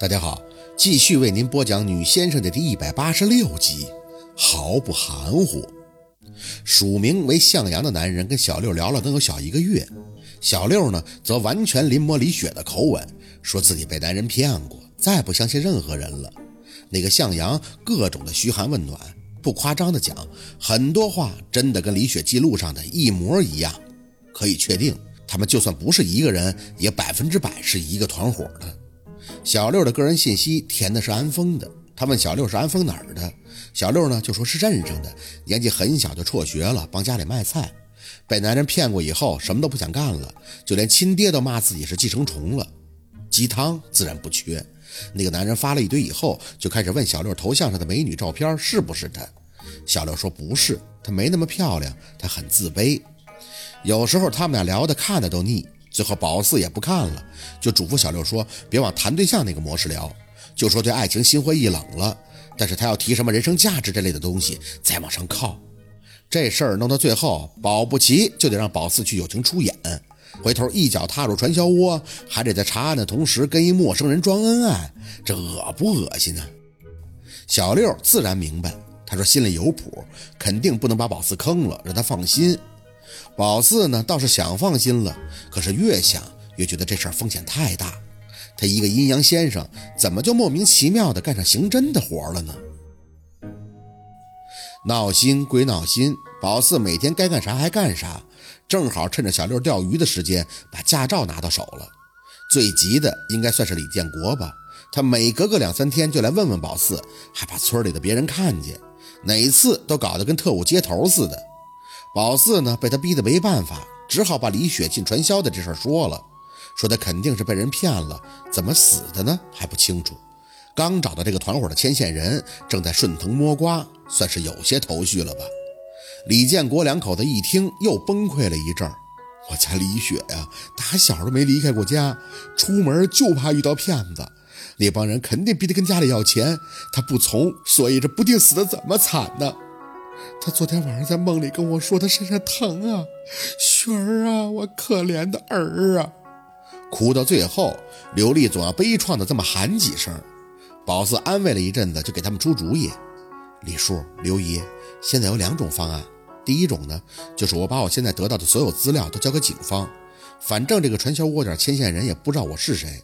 大家好，继续为您播讲《女先生》的第一百八十六集。毫不含糊，署名为向阳的男人跟小六聊了能有小一个月。小六呢，则完全临摹李雪的口吻，说自己被男人骗过，再不相信任何人了。那个向阳各种的嘘寒问暖，不夸张的讲，很多话真的跟李雪记录上的一模一样。可以确定，他们就算不是一个人，也百分之百是一个团伙的。小六的个人信息填的是安丰的，他问小六是安丰哪儿的，小六呢就说是镇上的，年纪很小就辍学了，帮家里卖菜，被男人骗过以后什么都不想干了，就连亲爹都骂自己是寄生虫了。鸡汤自然不缺，那个男人发了一堆以后，就开始问小六头像上的美女照片是不是他，小六说不是，他没那么漂亮，他很自卑。有时候他们俩聊的看的都腻。最后，宝四也不看了，就嘱咐小六说：“别往谈对象那个模式聊，就说对爱情心灰意冷了。但是他要提什么人生价值这类的东西，再往上靠。这事儿弄到最后，保不齐就得让宝四去友情出演，回头一脚踏入传销窝，还得在查案的同时跟一陌生人装恩爱，这恶不恶心呢？”小六自然明白，他说心里有谱，肯定不能把宝四坑了，让他放心。宝四呢，倒是想放心了，可是越想越觉得这事儿风险太大。他一个阴阳先生，怎么就莫名其妙的干上刑侦的活了呢？闹心归闹心，宝四每天该干啥还干啥，正好趁着小六钓鱼的时间，把驾照拿到手了。最急的应该算是李建国吧，他每隔个两三天就来问问宝四，还怕村里的别人看见，哪次都搞得跟特务接头似的。宝四呢，被他逼得没办法，只好把李雪进传销的这事说了，说他肯定是被人骗了，怎么死的呢还不清楚。刚找到这个团伙的牵线人，正在顺藤摸瓜，算是有些头绪了吧。李建国两口子一听，又崩溃了一阵儿。我家李雪呀，打小都没离开过家，出门就怕遇到骗子，那帮人肯定逼他跟家里要钱，他不从，所以这不定死的怎么惨呢。他昨天晚上在梦里跟我说，他身上疼啊，雪儿啊，我可怜的儿啊！哭到最后，刘丽总要悲怆的这么喊几声。宝四安慰了一阵子，就给他们出主意：李叔、刘姨，现在有两种方案。第一种呢，就是我把我现在得到的所有资料都交给警方，反正这个传销窝点牵线人也不知道我是谁，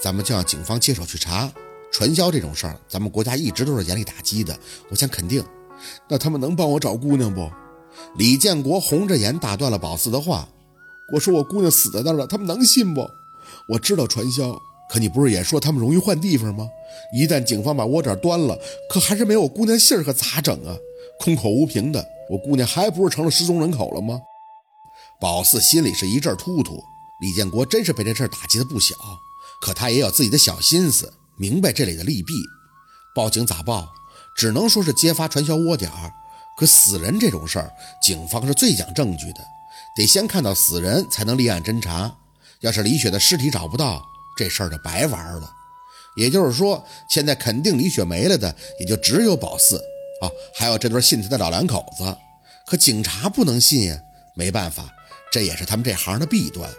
咱们就让警方接手去查传销这种事儿。咱们国家一直都是严厉打击的，我想肯定。那他们能帮我找姑娘不？李建国红着眼打断了宝四的话。我说我姑娘死在那儿了，他们能信不？我知道传销，可你不是也说他们容易换地方吗？一旦警方把窝点端了，可还是没有我姑娘信儿，可咋整啊？空口无凭的，我姑娘还不是成了失踪人口了吗？宝四心里是一阵突突。李建国真是被这事儿打击的不小，可他也有自己的小心思，明白这里的利弊。报警咋报？只能说是揭发传销窝点儿，可死人这种事儿，警方是最讲证据的，得先看到死人才能立案侦查。要是李雪的尸体找不到，这事儿就白玩了。也就是说，现在肯定李雪没了的，也就只有宝四啊，还有这对信他的老两口子。可警察不能信呀，没办法，这也是他们这行的弊端。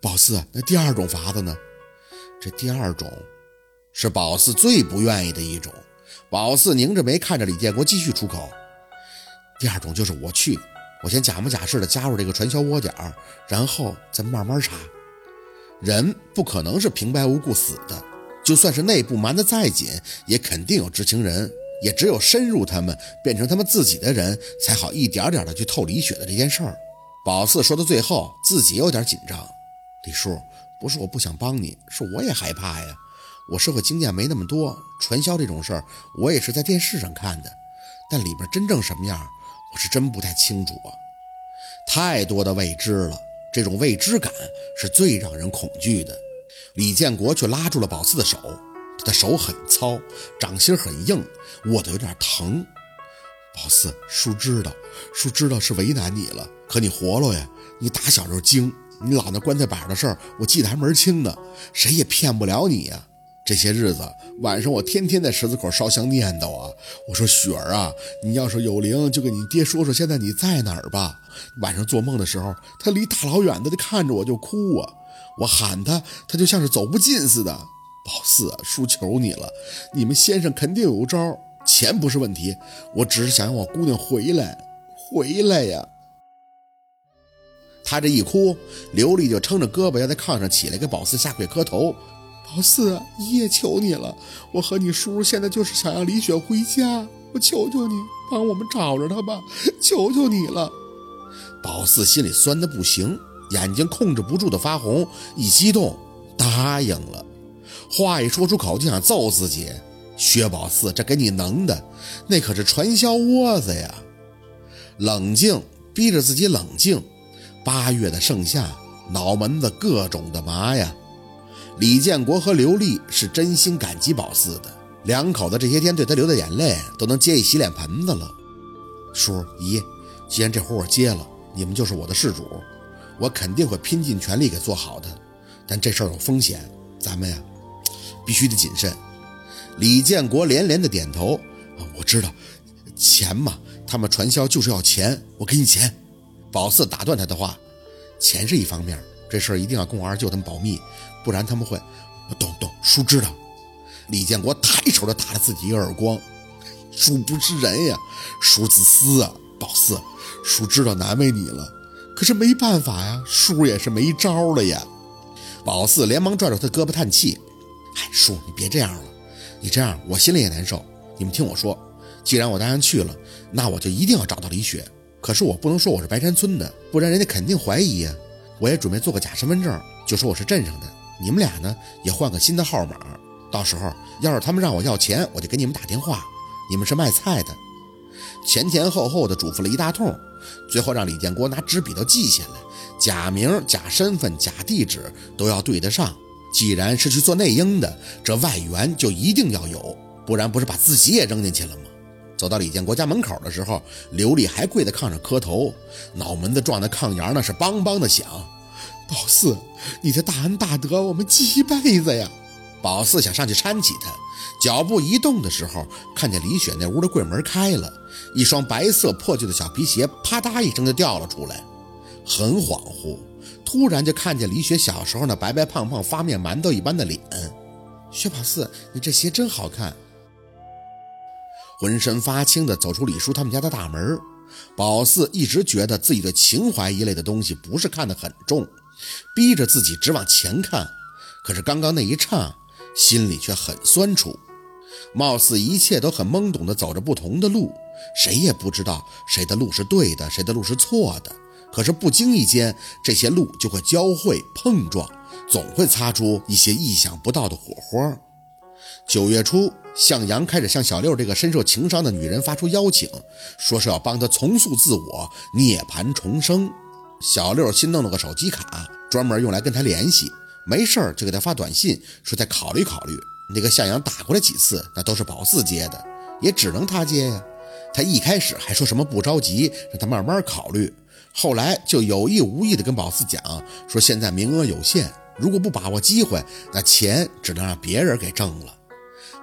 宝四，那第二种法子呢？这第二种，是宝四最不愿意的一种。宝四拧着眉看着李建国，继续出口：“第二种就是我去，我先假模假式的加入这个传销窝点，然后再慢慢查。人不可能是平白无故死的，就算是内部瞒得再紧，也肯定有知情人。也只有深入他们，变成他们自己的人，才好一点点的去透李雪的这件事儿。”宝四说到最后，自己有点紧张：“李叔，不是我不想帮你，是我也害怕呀。”我社会经验没那么多，传销这种事儿我也是在电视上看的，但里边真正什么样，我是真不太清楚啊。太多的未知了，这种未知感是最让人恐惧的。李建国却拉住了宝四的手，他的手很糙，掌心很硬，握得有点疼。宝四，叔知道，叔知道是为难你了，可你活络呀，你打小就精，你老那棺材板的事儿，我记得还门清呢，谁也骗不了你呀。这些日子晚上，我天天在十字口烧香念叨啊！我说雪儿啊，你要是有灵，就跟你爹说说现在你在哪儿吧。晚上做梦的时候，他离大老远的就看着我就哭啊，我喊他，他就像是走不近似的。宝四，叔求你了，你们先生肯定有招，钱不是问题，我只是想让我姑娘回来，回来呀。他这一哭，刘丽就撑着胳膊要在炕上起来，给宝四下跪磕头。宝四，爷爷求你了，我和你叔现在就是想让李雪回家，我求求你帮我们找着她吧，求求你了。宝四心里酸的不行，眼睛控制不住的发红，一激动答应了。话一说出口就想揍自己，薛宝四，这给你能的，那可是传销窝子呀！冷静，逼着自己冷静。八月的盛夏，脑门子各种的麻呀。李建国和刘丽是真心感激宝四的，两口子这些天对他流的眼泪都能接一洗脸盆子了。叔姨，既然这活我接了，你们就是我的事主，我肯定会拼尽全力给做好的。但这事儿有风险，咱们呀必须得谨慎。李建国连连的点头，我知道，钱嘛，他们传销就是要钱，我给你钱。宝四打断他的话：“钱是一方面，这事儿一定要跟我二舅他们保密，不然他们会……懂懂，叔知道。”李建国抬手就打了自己一个耳光：“叔不是人呀，叔自私啊！宝四，叔知道难为你了，可是没办法呀，叔也是没招了呀。”宝四连忙拽住他胳膊叹气：“哎，叔你别这样了，你这样我心里也难受。你们听我说，既然我答应去了，那我就一定要找到李雪。”可是我不能说我是白山村的，不然人家肯定怀疑呀。我也准备做个假身份证，就说我是镇上的。你们俩呢，也换个新的号码。到时候要是他们让我要钱，我就给你们打电话。你们是卖菜的，前前后后的嘱咐了一大通，最后让李建国拿纸笔都记下来，假名、假身份、假地址都要对得上。既然是去做内应的，这外援就一定要有，不然不是把自己也扔进去了吗？走到李建国家门口的时候，刘丽还跪在炕上磕头，脑门子撞在炕沿那是梆梆的响。宝四，你的大恩大德，我们记一辈子呀！宝四想上去搀起他，脚步一动的时候，看见李雪那屋的柜门开了，一双白色破旧的小皮鞋啪嗒一声就掉了出来。很恍惚，突然就看见李雪小时候那白白胖胖、发面馒头一般的脸。薛宝四，你这鞋真好看。浑身发青的走出李叔他们家的大门，宝四一直觉得自己对情怀一类的东西不是看得很重，逼着自己只往前看。可是刚刚那一刹，心里却很酸楚。貌似一切都很懵懂的走着不同的路，谁也不知道谁的路是对的，谁的路是错的。可是不经意间，这些路就会交汇碰撞，总会擦出一些意想不到的火花。九月初。向阳开始向小六这个深受情伤的女人发出邀请，说是要帮她重塑自我、涅槃重生。小六新弄了个手机卡，专门用来跟她联系，没事儿就给她发短信，说再考虑考虑。那个向阳打过来几次，那都是宝四接的，也只能他接呀。他一开始还说什么不着急，让他慢慢考虑，后来就有意无意的跟宝四讲，说现在名额有限，如果不把握机会，那钱只能让别人给挣了。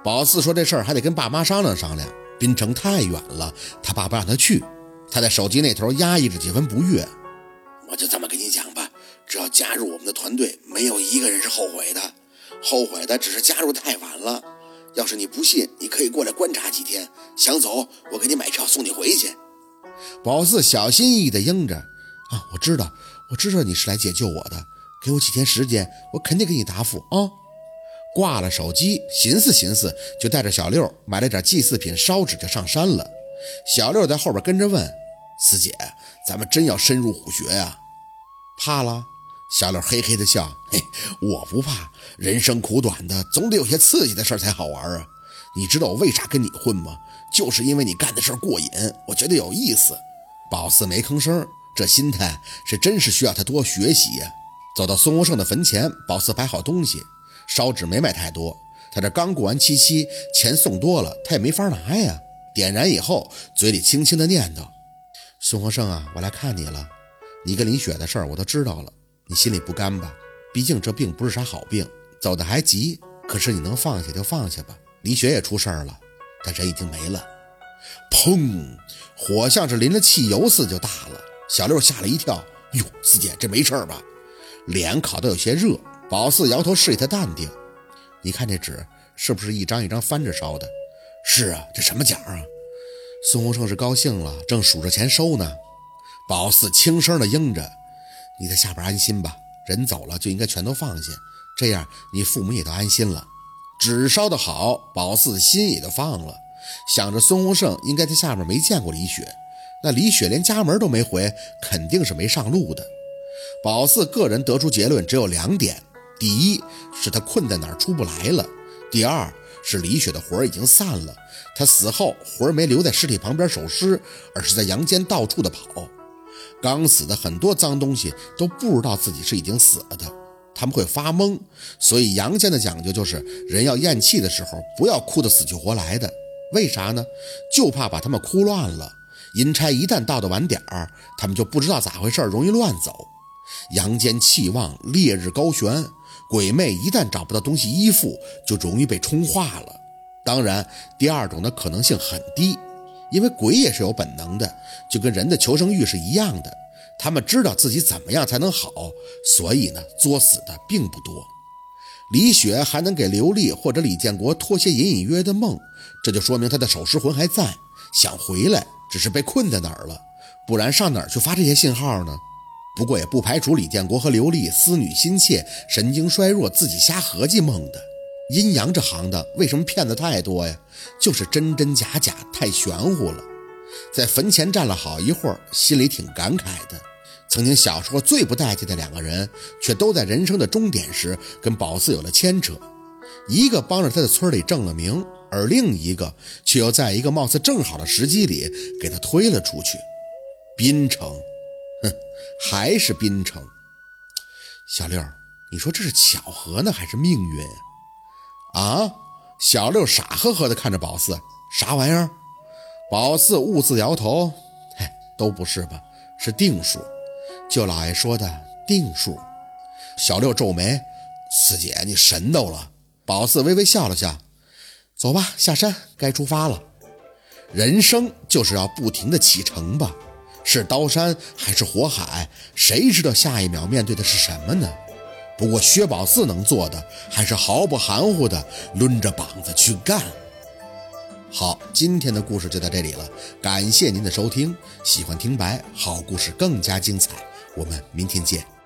宝四说：“这事儿还得跟爸妈商量商量，滨城太远了，他爸不让他去。他在手机那头压抑着几分不悦。我就这么跟你讲吧，只要加入我们的团队，没有一个人是后悔的，后悔的只是加入太晚了。要是你不信，你可以过来观察几天，想走，我给你买票送你回去。”宝四小心翼翼地应着：“啊，我知道，我知道你是来解救我的，给我几天时间，我肯定给你答复啊。”挂了手机，寻思寻思，就带着小六买了点祭祀品、烧纸，就上山了。小六在后边跟着问：“四姐，咱们真要深入虎穴呀？怕了？”小六嘿嘿的笑：“嘿，我不怕。人生苦短的，总得有些刺激的事才好玩啊。你知道我为啥跟你混吗？就是因为你干的事过瘾，我觉得有意思。”宝四没吭声，这心态是真是需要他多学习呀。走到孙洪胜的坟前，宝四摆好东西。烧纸没买太多，他这刚过完七夕，钱送多了，他也没法拿呀。点燃以后，嘴里轻轻的念叨：“孙和胜啊，我来看你了。你跟李雪的事儿我都知道了，你心里不甘吧？毕竟这病不是啥好病，走的还急。可是你能放下就放下吧。李雪也出事儿了，但人已经没了。砰！火像是淋了汽油似的就大了。小六吓了一跳：“哟，四姐这没事吧？脸烤得有些热。”宝四摇头示意他淡定。你看这纸是不是一张一张翻着烧的？是啊，这什么奖啊？孙洪胜是高兴了，正数着钱收呢。宝四轻声的应着：“你在下边安心吧，人走了就应该全都放下，这样你父母也都安心了。”纸烧的好，宝四心也就放了，想着孙洪胜应该在下边没见过李雪，那李雪连家门都没回，肯定是没上路的。宝四个人得出结论只有两点：第一是他困在哪儿出不来了；第二是李雪的魂儿已经散了，他死后魂儿没留在尸体旁边守尸，而是在阳间到处的跑。刚死的很多脏东西都不知道自己是已经死了的，他们会发懵，所以阳间的讲究就是人要咽气的时候不要哭得死去活来的。为啥呢？就怕把他们哭乱了。阴差一旦到的晚点儿，他们就不知道咋回事，容易乱走。阳间气旺，烈日高悬，鬼魅一旦找不到东西依附，就容易被冲化了。当然，第二种的可能性很低。因为鬼也是有本能的，就跟人的求生欲是一样的。他们知道自己怎么样才能好，所以呢，作死的并不多。李雪还能给刘丽或者李建国托些隐隐约约的梦，这就说明他的守尸魂还在，想回来，只是被困在哪儿了。不然上哪儿去发这些信号呢？不过也不排除李建国和刘丽思女心切，神经衰弱，自己瞎合计梦的。阴阳这行的为什么骗子太多呀？就是真真假假，太玄乎了。在坟前站了好一会儿，心里挺感慨的。曾经小时候最不待见的两个人，却都在人生的终点时跟宝四有了牵扯。一个帮着他在村里挣了名，而另一个却又在一个貌似正好的时机里给他推了出去。滨城，哼，还是滨城。小六，你说这是巧合呢，还是命运？啊！小六傻呵呵地看着宝四，啥玩意儿？宝四兀自摇头，嘿，都不是吧？是定数，舅老爷说的定数。小六皱眉，四姐你神叨了。宝四微微笑了笑，走吧，下山，该出发了。人生就是要不停地启程吧？是刀山还是火海？谁知道下一秒面对的是什么呢？不过薛宝四能做的，还是毫不含糊的抡着膀子去干。好，今天的故事就到这里了，感谢您的收听。喜欢听白，好故事更加精彩，我们明天见。